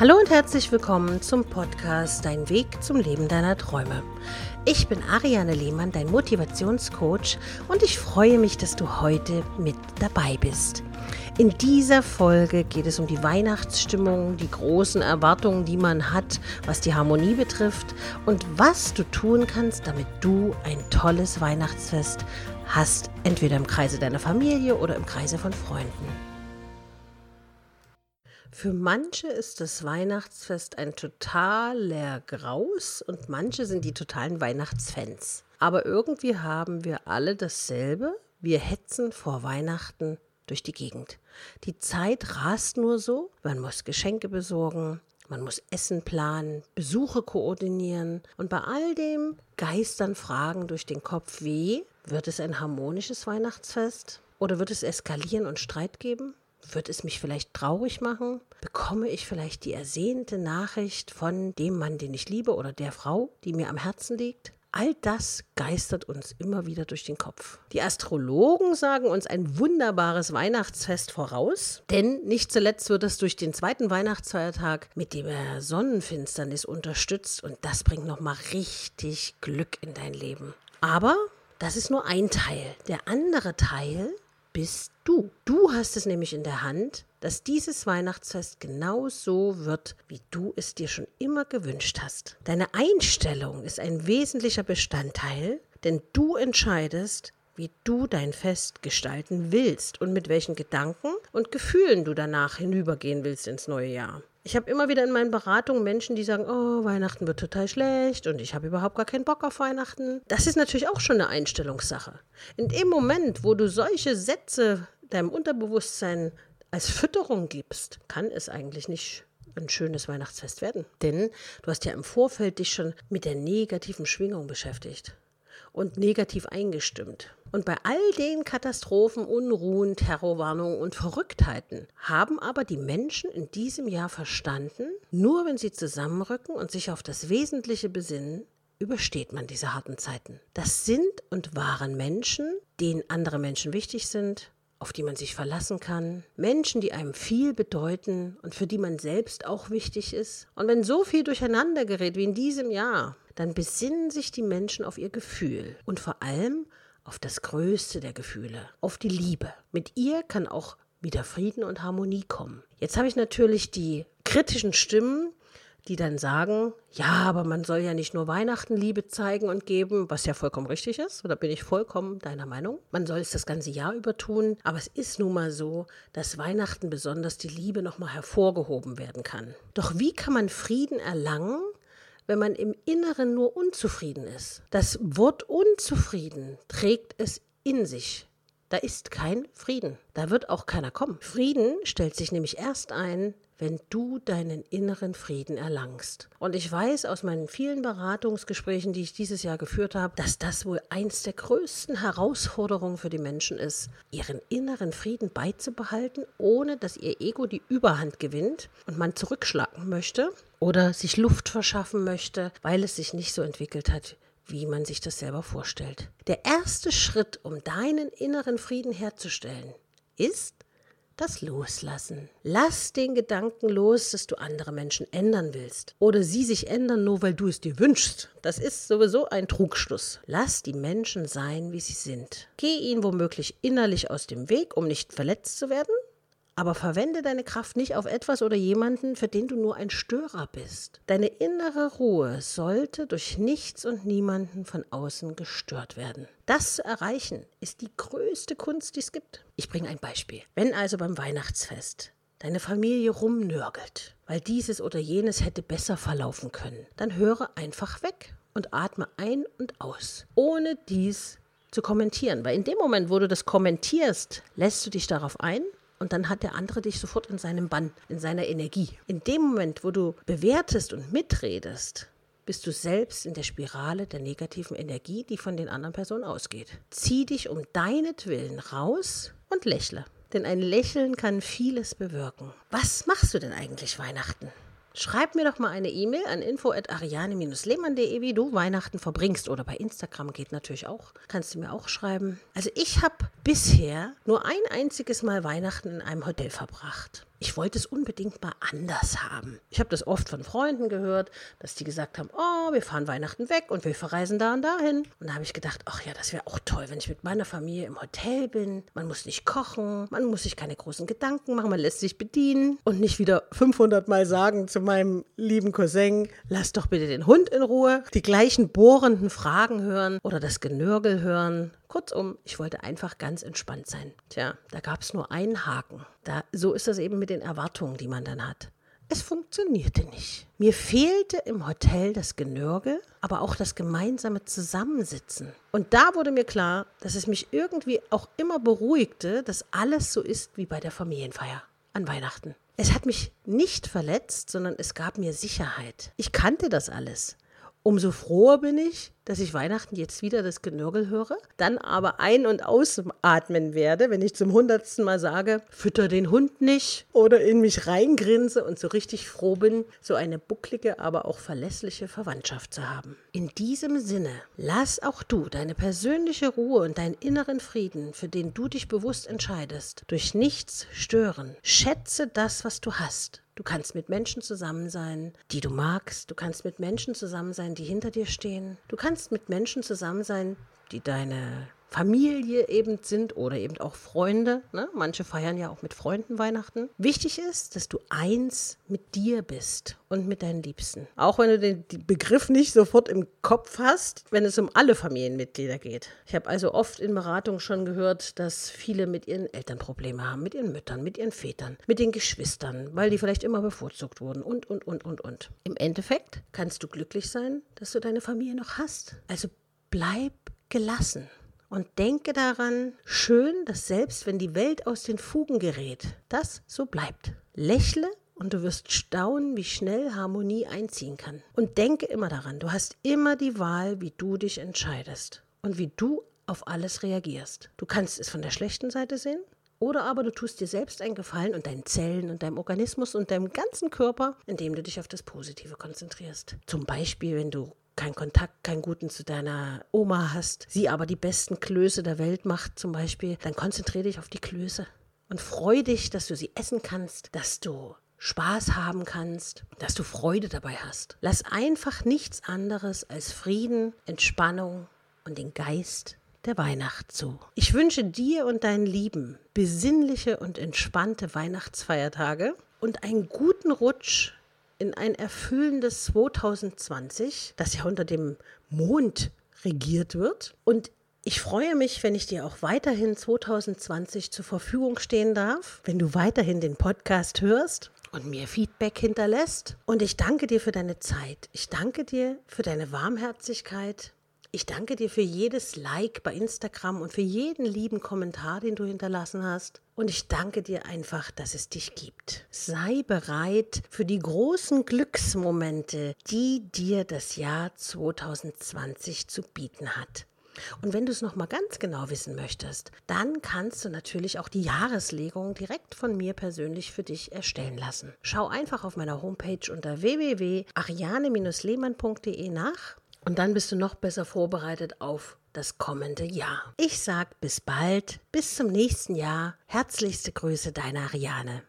Hallo und herzlich willkommen zum Podcast Dein Weg zum Leben deiner Träume. Ich bin Ariane Lehmann, dein Motivationscoach und ich freue mich, dass du heute mit dabei bist. In dieser Folge geht es um die Weihnachtsstimmung, die großen Erwartungen, die man hat, was die Harmonie betrifft und was du tun kannst, damit du ein tolles Weihnachtsfest hast, entweder im Kreise deiner Familie oder im Kreise von Freunden. Für manche ist das Weihnachtsfest ein totaler Graus und manche sind die totalen Weihnachtsfans. Aber irgendwie haben wir alle dasselbe. Wir hetzen vor Weihnachten durch die Gegend. Die Zeit rast nur so. Man muss Geschenke besorgen, man muss Essen planen, Besuche koordinieren und bei all dem geistern Fragen durch den Kopf wie, wird es ein harmonisches Weihnachtsfest? Oder wird es eskalieren und Streit geben? Wird es mich vielleicht traurig machen? Bekomme ich vielleicht die ersehnte Nachricht von dem Mann, den ich liebe oder der Frau, die mir am Herzen liegt? All das geistert uns immer wieder durch den Kopf. Die Astrologen sagen uns ein wunderbares Weihnachtsfest voraus, denn nicht zuletzt wird es durch den zweiten Weihnachtsfeiertag mit der Sonnenfinsternis unterstützt und das bringt nochmal richtig Glück in dein Leben. Aber das ist nur ein Teil. Der andere Teil bist du. Du hast es nämlich in der Hand, dass dieses Weihnachtsfest genau so wird, wie du es dir schon immer gewünscht hast. Deine Einstellung ist ein wesentlicher Bestandteil, denn du entscheidest, wie du dein Fest gestalten willst und mit welchen Gedanken und Gefühlen du danach hinübergehen willst ins neue Jahr. Ich habe immer wieder in meinen Beratungen Menschen, die sagen, oh, Weihnachten wird total schlecht und ich habe überhaupt gar keinen Bock auf Weihnachten. Das ist natürlich auch schon eine Einstellungssache. In dem Moment, wo du solche Sätze deinem Unterbewusstsein als Fütterung gibst, kann es eigentlich nicht ein schönes Weihnachtsfest werden. Denn du hast ja im Vorfeld dich schon mit der negativen Schwingung beschäftigt und negativ eingestimmt. Und bei all den Katastrophen, Unruhen, Terrorwarnungen und Verrücktheiten haben aber die Menschen in diesem Jahr verstanden, nur wenn sie zusammenrücken und sich auf das Wesentliche besinnen, übersteht man diese harten Zeiten. Das sind und waren Menschen, denen andere Menschen wichtig sind, auf die man sich verlassen kann, Menschen, die einem viel bedeuten und für die man selbst auch wichtig ist. Und wenn so viel durcheinander gerät wie in diesem Jahr, dann besinnen sich die Menschen auf ihr Gefühl und vor allem auf das Größte der Gefühle, auf die Liebe. Mit ihr kann auch wieder Frieden und Harmonie kommen. Jetzt habe ich natürlich die kritischen Stimmen, die dann sagen, ja, aber man soll ja nicht nur Weihnachten Liebe zeigen und geben, was ja vollkommen richtig ist, oder bin ich vollkommen deiner Meinung? Man soll es das ganze Jahr über tun, aber es ist nun mal so, dass Weihnachten besonders die Liebe nochmal hervorgehoben werden kann. Doch wie kann man Frieden erlangen, wenn man im Inneren nur unzufrieden ist. Das Wort unzufrieden trägt es in sich. Da ist kein Frieden. Da wird auch keiner kommen. Frieden stellt sich nämlich erst ein, wenn du deinen inneren Frieden erlangst. Und ich weiß aus meinen vielen Beratungsgesprächen, die ich dieses Jahr geführt habe, dass das wohl eins der größten Herausforderungen für die Menschen ist, ihren inneren Frieden beizubehalten, ohne dass ihr Ego die Überhand gewinnt und man zurückschlagen möchte oder sich Luft verschaffen möchte, weil es sich nicht so entwickelt hat, wie man sich das selber vorstellt. Der erste Schritt, um deinen inneren Frieden herzustellen, ist das Loslassen. Lass den Gedanken los, dass du andere Menschen ändern willst oder sie sich ändern, nur weil du es dir wünschst. Das ist sowieso ein Trugschluss. Lass die Menschen sein, wie sie sind. Geh ihnen womöglich innerlich aus dem Weg, um nicht verletzt zu werden aber verwende deine Kraft nicht auf etwas oder jemanden, für den du nur ein Störer bist. Deine innere Ruhe sollte durch nichts und niemanden von außen gestört werden. Das zu erreichen ist die größte Kunst, die es gibt. Ich bringe ein Beispiel. Wenn also beim Weihnachtsfest deine Familie rumnörgelt, weil dieses oder jenes hätte besser verlaufen können, dann höre einfach weg und atme ein und aus, ohne dies zu kommentieren. Weil in dem Moment, wo du das kommentierst, lässt du dich darauf ein und dann hat der andere dich sofort in seinem Bann, in seiner Energie. In dem Moment, wo du bewertest und mitredest, bist du selbst in der Spirale der negativen Energie, die von den anderen Personen ausgeht. Zieh dich um deinetwillen raus und lächle. Denn ein Lächeln kann vieles bewirken. Was machst du denn eigentlich Weihnachten? Schreib mir doch mal eine E-Mail an info.ariane-lehmann.de, wie du Weihnachten verbringst. Oder bei Instagram geht natürlich auch. Kannst du mir auch schreiben. Also ich habe bisher nur ein einziges Mal Weihnachten in einem Hotel verbracht. Ich wollte es unbedingt mal anders haben. Ich habe das oft von Freunden gehört, dass die gesagt haben, oh, wir fahren Weihnachten weg und wir verreisen da und dahin. Und da habe ich gedacht, ach ja, das wäre auch toll, wenn ich mit meiner Familie im Hotel bin. Man muss nicht kochen, man muss sich keine großen Gedanken machen, man lässt sich bedienen und nicht wieder 500 Mal sagen zu meinem lieben Cousin, lass doch bitte den Hund in Ruhe, die gleichen bohrenden Fragen hören oder das Genörgel hören. Kurzum, ich wollte einfach ganz entspannt sein. Tja, da gab es nur einen Haken. Da, so ist das eben mit den Erwartungen, die man dann hat. Es funktionierte nicht. Mir fehlte im Hotel das Genörgel, aber auch das gemeinsame Zusammensitzen. Und da wurde mir klar, dass es mich irgendwie auch immer beruhigte, dass alles so ist wie bei der Familienfeier an Weihnachten. Es hat mich nicht verletzt, sondern es gab mir Sicherheit. Ich kannte das alles. Umso froher bin ich, dass ich Weihnachten jetzt wieder das Genörgel höre, dann aber ein- und ausatmen werde, wenn ich zum hundertsten Mal sage, fütter den Hund nicht oder in mich reingrinse und so richtig froh bin, so eine bucklige, aber auch verlässliche Verwandtschaft zu haben. In diesem Sinne, lass auch du deine persönliche Ruhe und deinen inneren Frieden, für den du dich bewusst entscheidest, durch nichts stören. Schätze das, was du hast. Du kannst mit Menschen zusammen sein, die du magst. Du kannst mit Menschen zusammen sein, die hinter dir stehen. Du kannst mit Menschen zusammen sein, die deine Familie eben sind oder eben auch Freunde. Ne? Manche feiern ja auch mit Freunden Weihnachten. Wichtig ist, dass du eins mit dir bist und mit deinen Liebsten. Auch wenn du den Begriff nicht sofort im Kopf hast, wenn es um alle Familienmitglieder geht. Ich habe also oft in Beratungen schon gehört, dass viele mit ihren Eltern Probleme haben, mit ihren Müttern, mit ihren Vätern, mit den Geschwistern, weil die vielleicht immer bevorzugt wurden und, und, und, und, und. Im Endeffekt kannst du glücklich sein, dass du deine Familie noch hast. Also bleib gelassen. Und denke daran, schön, dass selbst wenn die Welt aus den Fugen gerät, das so bleibt. Lächle und du wirst staunen, wie schnell Harmonie einziehen kann. Und denke immer daran, du hast immer die Wahl, wie du dich entscheidest und wie du auf alles reagierst. Du kannst es von der schlechten Seite sehen oder aber du tust dir selbst einen Gefallen und deinen Zellen und deinem Organismus und deinem ganzen Körper, indem du dich auf das Positive konzentrierst. Zum Beispiel, wenn du keinen Kontakt, keinen guten zu deiner Oma hast, sie aber die besten Klöße der Welt macht zum Beispiel, dann konzentriere dich auf die Klöße und freu dich, dass du sie essen kannst, dass du Spaß haben kannst, dass du Freude dabei hast. Lass einfach nichts anderes als Frieden, Entspannung und den Geist der Weihnacht zu. Ich wünsche dir und deinen Lieben besinnliche und entspannte Weihnachtsfeiertage und einen guten Rutsch in ein erfüllendes 2020, das ja unter dem Mond regiert wird. Und ich freue mich, wenn ich dir auch weiterhin 2020 zur Verfügung stehen darf, wenn du weiterhin den Podcast hörst und mir Feedback hinterlässt. Und ich danke dir für deine Zeit. Ich danke dir für deine Warmherzigkeit. Ich danke dir für jedes Like bei Instagram und für jeden lieben Kommentar, den du hinterlassen hast. Und ich danke dir einfach, dass es dich gibt. Sei bereit für die großen Glücksmomente, die dir das Jahr 2020 zu bieten hat. Und wenn du es nochmal ganz genau wissen möchtest, dann kannst du natürlich auch die Jahreslegung direkt von mir persönlich für dich erstellen lassen. Schau einfach auf meiner Homepage unter www.ariane-lehmann.de nach und dann bist du noch besser vorbereitet auf das kommende Jahr. Ich sag bis bald, bis zum nächsten Jahr. Herzlichste Grüße, deine Ariane.